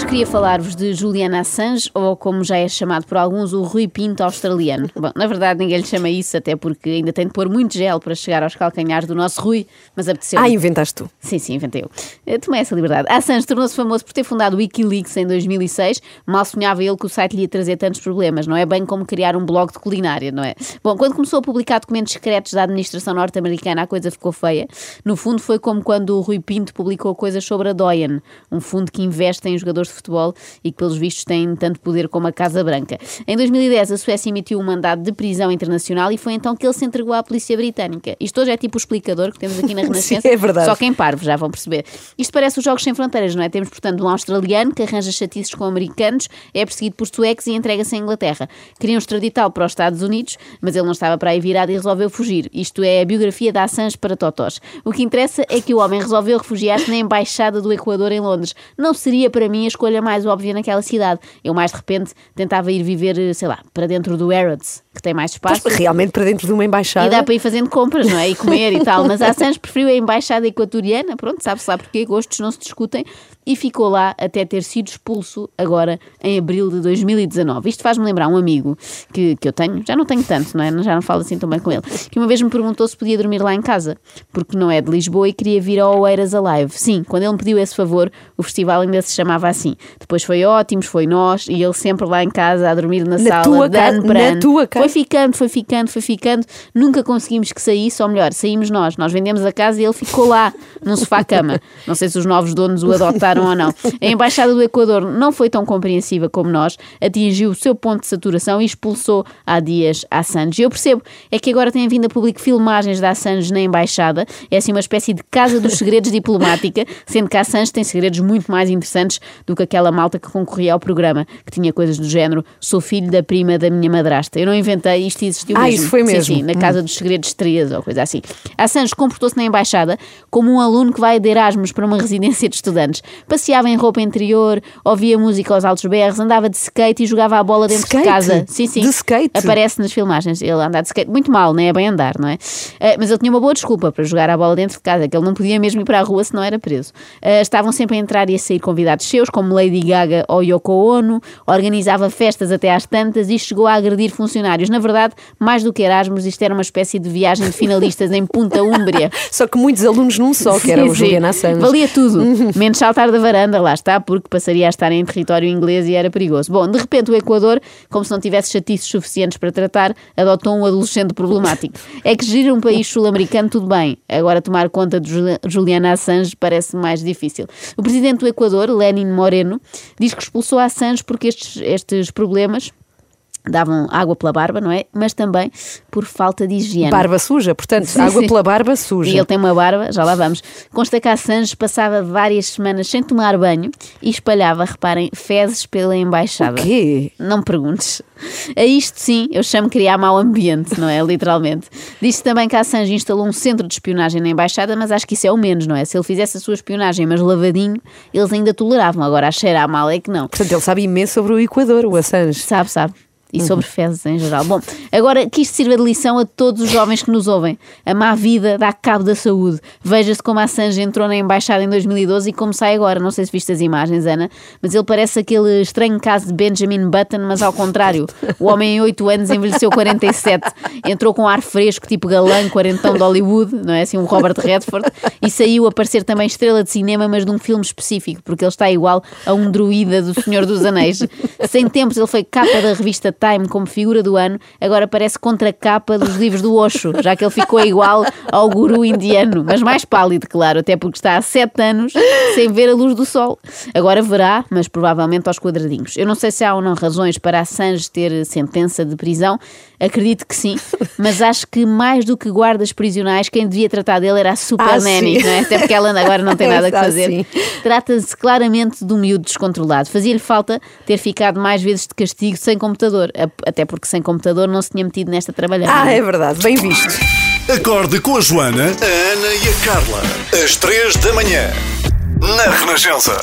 queria falar-vos de Julian Assange, ou como já é chamado por alguns, o Rui Pinto australiano. Bom, na verdade ninguém lhe chama isso, até porque ainda tem de pôr muito gel para chegar aos calcanhares do nosso Rui, mas apeteceu. Ah, inventaste tu. Sim, sim, inventei eu. Eh, Tomei essa liberdade. Assange tornou-se famoso por ter fundado o Wikileaks em 2006. Mal sonhava ele que o site lhe ia trazer tantos problemas. Não é bem como criar um blog de culinária, não é? Bom, quando começou a publicar documentos secretos da administração norte-americana, a coisa ficou feia. No fundo, foi como quando o Rui Pinto publicou coisas sobre a Doyen, um fundo que investe em jogadores de futebol e que, pelos vistos, tem tanto poder como a Casa Branca. Em 2010, a Suécia emitiu um mandado de prisão internacional e foi então que ele se entregou à polícia britânica. Isto hoje é tipo o explicador que temos aqui na Renascença. é verdade. Só quem parvo, já vão perceber. Isto parece os Jogos Sem Fronteiras, não é? Temos, portanto, um australiano que arranja chatices com americanos, é perseguido por suecos e entrega-se à Inglaterra. Queriam extraditá-lo para os Estados Unidos, mas ele não estava para aí virado e resolveu fugir. Isto é a biografia da Assange para Totós. O que interessa é que o homem resolveu refugiar-se na Embaixada do Equador em Londres. Não seria para mim a escolha mais óbvia naquela cidade. Eu, mais de repente, tentava ir viver, sei lá, para dentro do Harrods, que tem mais espaço. Mas realmente para dentro de uma embaixada. E dá para ir fazendo compras, não é? E comer e tal. Mas a Assange preferiu a embaixada equatoriana, pronto, sabe-se lá porque gostos não se discutem, e ficou lá até ter sido expulso agora em abril de 2019. Isto faz-me lembrar um amigo que, que eu tenho, já não tenho tanto, não é? Já não falo assim tão bem com ele, que uma vez me perguntou se podia dormir lá em casa, porque não é de Lisboa e queria vir ao Oeiras Alive. Sim, quando ele me pediu esse favor, o festival ainda se chamava assim. Depois foi ótimos, foi nós, e ele sempre lá em casa a dormir na, Na sala, tua de ano para na ano. tua casa? Foi ficando, foi ficando, foi ficando. Nunca conseguimos que saísse, ou melhor, saímos nós. Nós vendemos a casa e ele ficou lá, num sofá-cama. Não sei se os novos donos o adotaram ou não. A Embaixada do Equador não foi tão compreensiva como nós, atingiu o seu ponto de saturação e expulsou há dias a Assange. Eu percebo, é que agora têm vindo a público filmagens da Assange na Embaixada. É assim uma espécie de casa dos segredos diplomática, sendo que a Assange tem segredos muito mais interessantes do que aquela malta que concorria ao programa, que tinha coisas do género: sou filho da prima da minha madrasta. Eu não inventei, isto existiu Ah, mesmo. isso foi Sim, mesmo. sim, na Casa dos Segredos 13 ou coisa assim. A Assange comportou-se na embaixada como um aluno que vai de Erasmus para uma residência de estudantes. Passeava em roupa interior, ouvia música aos altos berros, andava de skate e jogava a bola dentro Skate? de casa. Sim, sim. De skate? Aparece nas filmagens. Ele anda de skate. Muito mal, não é bem andar, não é? Eh, mas ele tinha uma boa desculpa para jogar a bola dentro de casa, que ele não podia mesmo ir para a rua se não era preso. Eh, estavam sempre a entrar e a sair convidados seus, como Lady Gaga ou Yoko Ono, organizava festas até às tantas e chegou a agredir funcionários. Na verdade, mais do que Erasmus, isto era uma espécie de viagem de finalistas em Punta Úmbria. Só que muitos alunos num só, que era Sim, o. Juliana Assange. Valia tudo, menos saltar da varanda, lá está, porque passaria a estar em território inglês e era perigoso. Bom, de repente o Equador, como se não tivesse chatices suficientes para tratar, adotou um adolescente problemático. É que gerir um país sul-americano, tudo bem. Agora tomar conta de Juli- Juliana Assange parece mais difícil. O presidente do Equador, Lenin Moreno, diz que expulsou a Assange porque estes, estes problemas davam água pela barba, não é? Mas também por falta de higiene. Barba suja, portanto, Sim, água sim. pela barba suja. E ele tem uma barba, já lá vamos. Consta que Assange passava várias semanas sem tomar banho e espalhava, reparem, fezes pela embaixada. O quê? Não me perguntes. A isto sim, eu chamo criar mau ambiente, não é? Literalmente. Diz-se também que Assange instalou um centro de espionagem na embaixada, mas acho que isso é o menos, não é? Se ele fizesse a sua espionagem, mas lavadinho, eles ainda toleravam. Agora, a cheirar mal é que não. Portanto, ele sabe imenso sobre o Equador, o Assange. Sabe, sabe. E sobre fezes em geral. Bom, agora que isto sirva de lição a todos os jovens que nos ouvem. A má vida dá cabo da saúde. Veja-se como a Assange entrou na embaixada em 2012 e como sai agora. Não sei se viste as imagens, Ana, mas ele parece aquele estranho caso de Benjamin Button, mas ao contrário. O homem em 8 anos envelheceu 47. Entrou com ar fresco, tipo galã, quarentão de Hollywood, não é assim, um Robert Redford, e saiu a parecer também estrela de cinema, mas de um filme específico, porque ele está igual a um druida do Senhor dos Anéis. Sem tempos ele foi capa da revista Time como figura do ano, agora parece contracapa dos livros do Osho, já que ele ficou igual ao guru indiano, mas mais pálido, claro, até porque está há sete anos sem ver a luz do sol. Agora verá, mas provavelmente aos quadradinhos. Eu não sei se há ou não razões para Assange ter sentença de prisão, acredito que sim, mas acho que mais do que guardas prisionais, quem devia tratar dele era a Super Ah, Nanny, não é? Até porque ela agora não tem nada que Ah, fazer. Trata-se claramente de um miúdo descontrolado. Fazia-lhe falta ter ficado mais vezes de castigo sem computador, a- até porque sem computador não se tinha metido nesta trabalhada. Ah, é verdade, bem visto. Acorde com a Joana, a Ana e a Carla. Às três da manhã. Na Renascença.